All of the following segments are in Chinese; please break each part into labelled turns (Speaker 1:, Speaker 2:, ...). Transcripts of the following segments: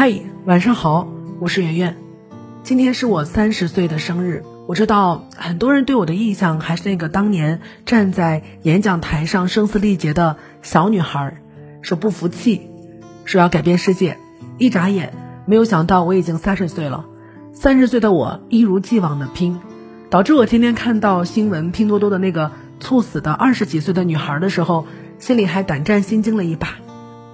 Speaker 1: 嗨，晚上好，我是圆圆。今天是我三十岁的生日。我知道很多人对我的印象还是那个当年站在演讲台上声嘶力竭的小女孩，说不服气，说要改变世界。一眨眼，没有想到我已经三十岁了。三十岁的我一如既往的拼，导致我天天看到新闻拼多多的那个猝死的二十几岁的女孩的时候，心里还胆战心惊了一把。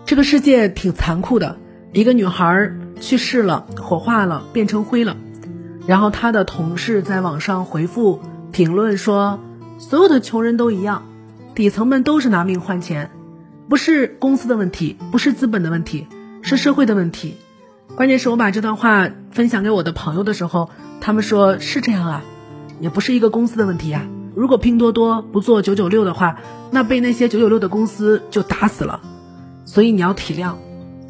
Speaker 1: 这个世界挺残酷的。一个女孩去世了，火化了，变成灰了。然后她的同事在网上回复评论说：“所有的穷人都一样，底层们都是拿命换钱，不是公司的问题，不是资本的问题，是社会的问题。”关键是我把这段话分享给我的朋友的时候，他们说是这样啊，也不是一个公司的问题呀。如果拼多多不做九九六的话，那被那些九九六的公司就打死了。所以你要体谅。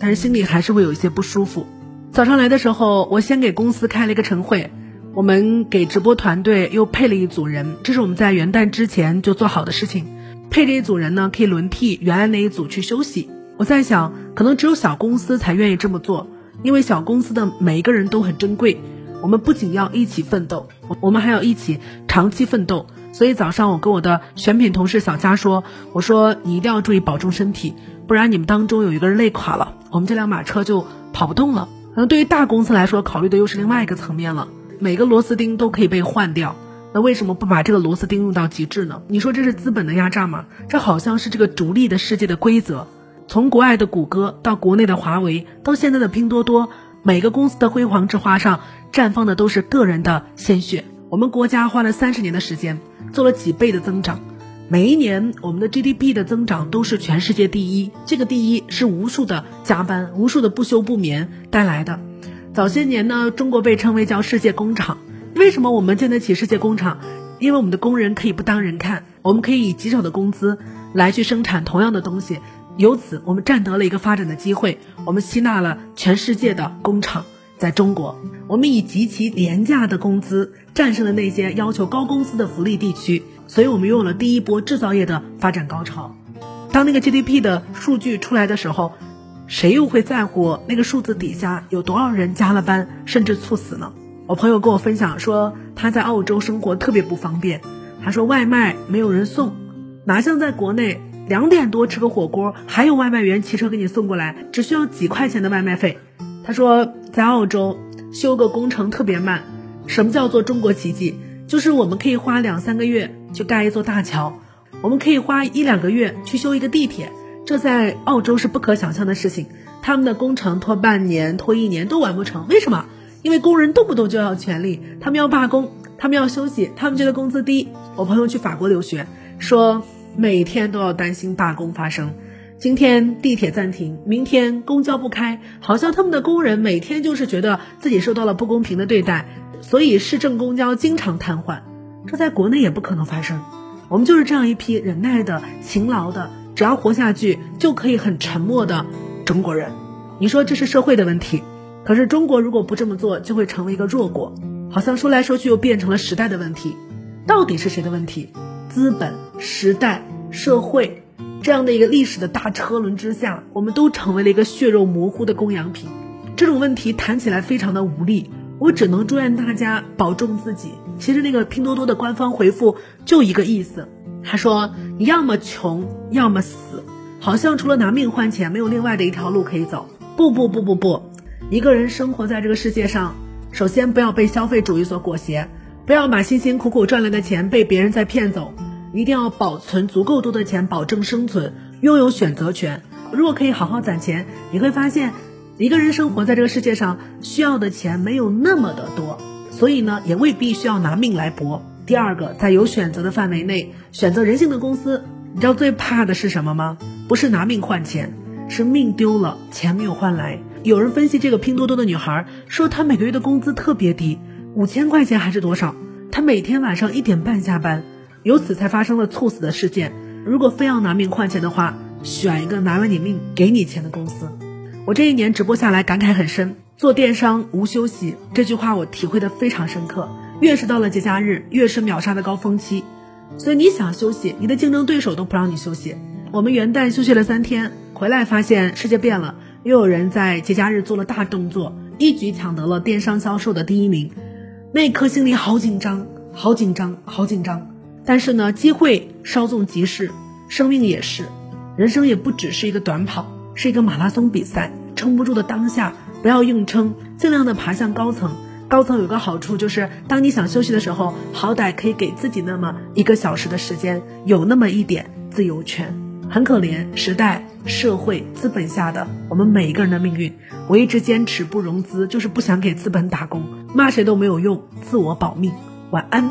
Speaker 1: 但是心里还是会有一些不舒服。早上来的时候，我先给公司开了一个晨会，我们给直播团队又配了一组人，这是我们在元旦之前就做好的事情。配这一组人呢，可以轮替原来那一组去休息。我在想，可能只有小公司才愿意这么做，因为小公司的每一个人都很珍贵。我们不仅要一起奋斗，我们还要一起长期奋斗。所以早上我跟我的选品同事小佳说：“我说你一定要注意保重身体。”不然你们当中有一个人累垮了，我们这辆马车就跑不动了。可能对于大公司来说，考虑的又是另外一个层面了。每个螺丝钉都可以被换掉，那为什么不把这个螺丝钉用到极致呢？你说这是资本的压榨吗？这好像是这个逐利的世界的规则。从国外的谷歌到国内的华为，到现在的拼多多，每个公司的辉煌之花上绽放的都是个人的鲜血。我们国家花了三十年的时间，做了几倍的增长。每一年，我们的 GDP 的增长都是全世界第一。这个第一是无数的加班、无数的不休不眠带来的。早些年呢，中国被称为叫世界工厂。为什么我们建得起世界工厂？因为我们的工人可以不当人看，我们可以以极少的工资来去生产同样的东西，由此我们占得了一个发展的机会。我们吸纳了全世界的工厂。在中国，我们以极其廉价的工资战胜了那些要求高工资的福利地区，所以我们拥有了第一波制造业的发展高潮。当那个 GDP 的数据出来的时候，谁又会在乎那个数字底下有多少人加了班甚至猝死呢？我朋友跟我分享说，他在澳洲生活特别不方便，他说外卖没有人送，哪像在国内两点多吃个火锅，还有外卖员骑车给你送过来，只需要几块钱的外卖费。他说，在澳洲修个工程特别慢。什么叫做中国奇迹？就是我们可以花两三个月去盖一座大桥，我们可以花一两个月去修一个地铁，这在澳洲是不可想象的事情。他们的工程拖半年、拖一年都完不成，为什么？因为工人动不动就要权利，他们要罢工，他们要休息，他们觉得工资低。我朋友去法国留学，说每天都要担心罢工发生。今天地铁暂停，明天公交不开，好像他们的工人每天就是觉得自己受到了不公平的对待，所以市政公交经常瘫痪。这在国内也不可能发生。我们就是这样一批忍耐的、勤劳的，只要活下去就可以很沉默的中国人。你说这是社会的问题，可是中国如果不这么做，就会成为一个弱国。好像说来说去又变成了时代的问题。到底是谁的问题？资本、时代、社会。这样的一个历史的大车轮之下，我们都成为了一个血肉模糊的供养品。这种问题谈起来非常的无力，我只能祝愿大家保重自己。其实那个拼多多的官方回复就一个意思，他说你要么穷，要么死，好像除了拿命换钱，没有另外的一条路可以走。不不不不不，一个人生活在这个世界上，首先不要被消费主义所裹挟，不要把辛辛苦苦赚来的钱被别人再骗走。一定要保存足够多的钱，保证生存，拥有选择权。如果可以好好攒钱，你会发现，一个人生活在这个世界上需要的钱没有那么的多，所以呢，也未必需要拿命来搏。第二个，在有选择的范围内，选择人性的公司。你知道最怕的是什么吗？不是拿命换钱，是命丢了，钱没有换来。有人分析这个拼多多的女孩，说她每个月的工资特别低，五千块钱还是多少？她每天晚上一点半下班。由此才发生了猝死的事件。如果非要拿命换钱的话，选一个拿了你命给你钱的公司。我这一年直播下来感慨很深，做电商无休息这句话我体会的非常深刻。越是到了节假日，越是秒杀的高峰期。所以你想休息，你的竞争对手都不让你休息。我们元旦休息了三天，回来发现世界变了，又有人在节假日做了大动作，一举抢得了电商销售的第一名，那一刻心里好紧张，好紧张，好紧张。但是呢，机会稍纵即逝，生命也是，人生也不只是一个短跑，是一个马拉松比赛。撑不住的当下，不要硬撑，尽量的爬向高层。高层有个好处就是，当你想休息的时候，好歹可以给自己那么一个小时的时间，有那么一点自由权。很可怜，时代、社会、资本下的我们每一个人的命运。我一直坚持不融资，就是不想给资本打工，骂谁都没有用，自我保命。晚安。